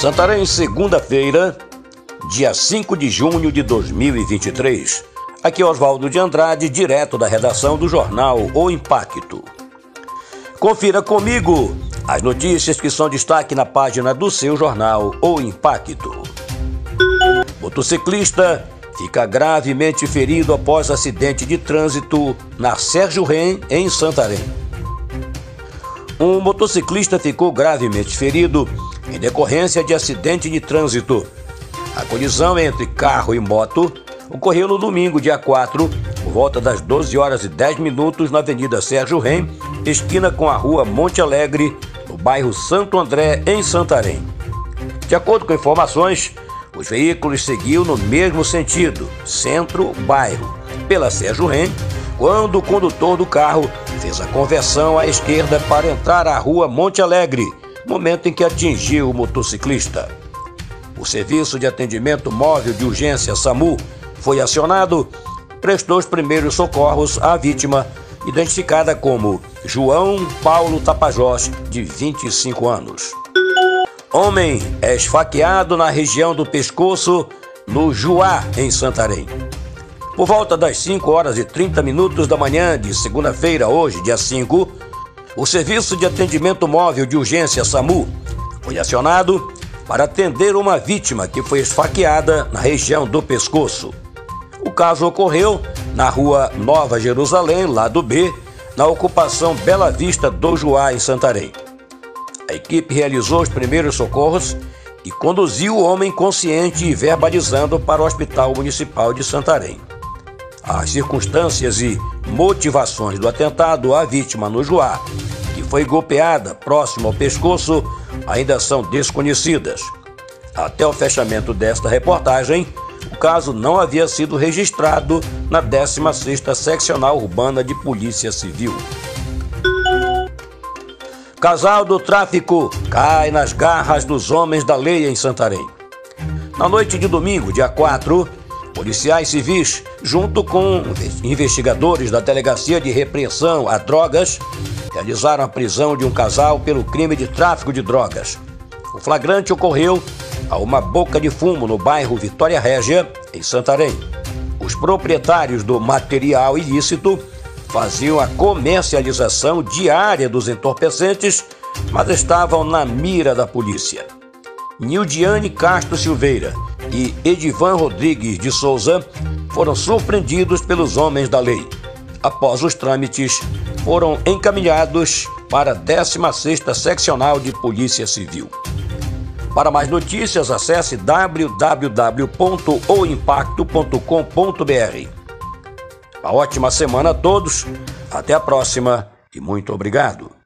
Santarém, segunda-feira, dia 5 de junho de 2023. Aqui é Oswaldo de Andrade, direto da redação do jornal O Impacto. Confira comigo as notícias que são destaque na página do seu jornal O Impacto. Motociclista fica gravemente ferido após acidente de trânsito na Sérgio Ren, em Santarém. Um motociclista ficou gravemente ferido em decorrência de acidente de trânsito. A colisão entre carro e moto ocorreu no domingo, dia 4, por volta das 12 horas e 10 minutos na Avenida Sérgio Rem, esquina com a Rua Monte Alegre, no bairro Santo André, em Santarém. De acordo com informações, os veículos seguiam no mesmo sentido, centro-bairro, pela Sérgio Rem, quando o condutor do carro fez a conversão à esquerda para entrar à Rua Monte Alegre, momento em que atingiu o motociclista. O Serviço de Atendimento Móvel de Urgência SAMU foi acionado, prestou os primeiros socorros à vítima, identificada como João Paulo Tapajós, de 25 anos. Homem é esfaqueado na região do pescoço, no Juá, em Santarém. Por volta das 5 horas e 30 minutos da manhã de segunda-feira, hoje, dia 5, o Serviço de Atendimento Móvel de Urgência SAMU foi acionado para atender uma vítima que foi esfaqueada na região do pescoço. O caso ocorreu na rua Nova Jerusalém, lado B, na ocupação Bela Vista do Juá, em Santarém. A equipe realizou os primeiros socorros e conduziu o homem consciente e verbalizando para o Hospital Municipal de Santarém. As circunstâncias e motivações do atentado à vítima no Juá, que foi golpeada próximo ao pescoço, ainda são desconhecidas. Até o fechamento desta reportagem, o caso não havia sido registrado na 16ª Seccional Urbana de Polícia Civil. Casal do tráfico cai nas garras dos homens da lei em Santarém. Na noite de domingo, dia 4, policiais civis, junto com investigadores da Delegacia de Repressão a Drogas, realizaram a prisão de um casal pelo crime de tráfico de drogas. O flagrante ocorreu a uma boca de fumo no bairro Vitória Régia, em Santarém. Os proprietários do material ilícito faziam a comercialização diária dos entorpecentes, mas estavam na mira da polícia. Nildiane Castro Silveira e Edivan Rodrigues de Souza foram surpreendidos pelos homens da lei. Após os trâmites, foram encaminhados para a 16ª Seccional de Polícia Civil. Para mais notícias, acesse www.oimpacto.com.br. Uma ótima semana a todos, até a próxima e muito obrigado.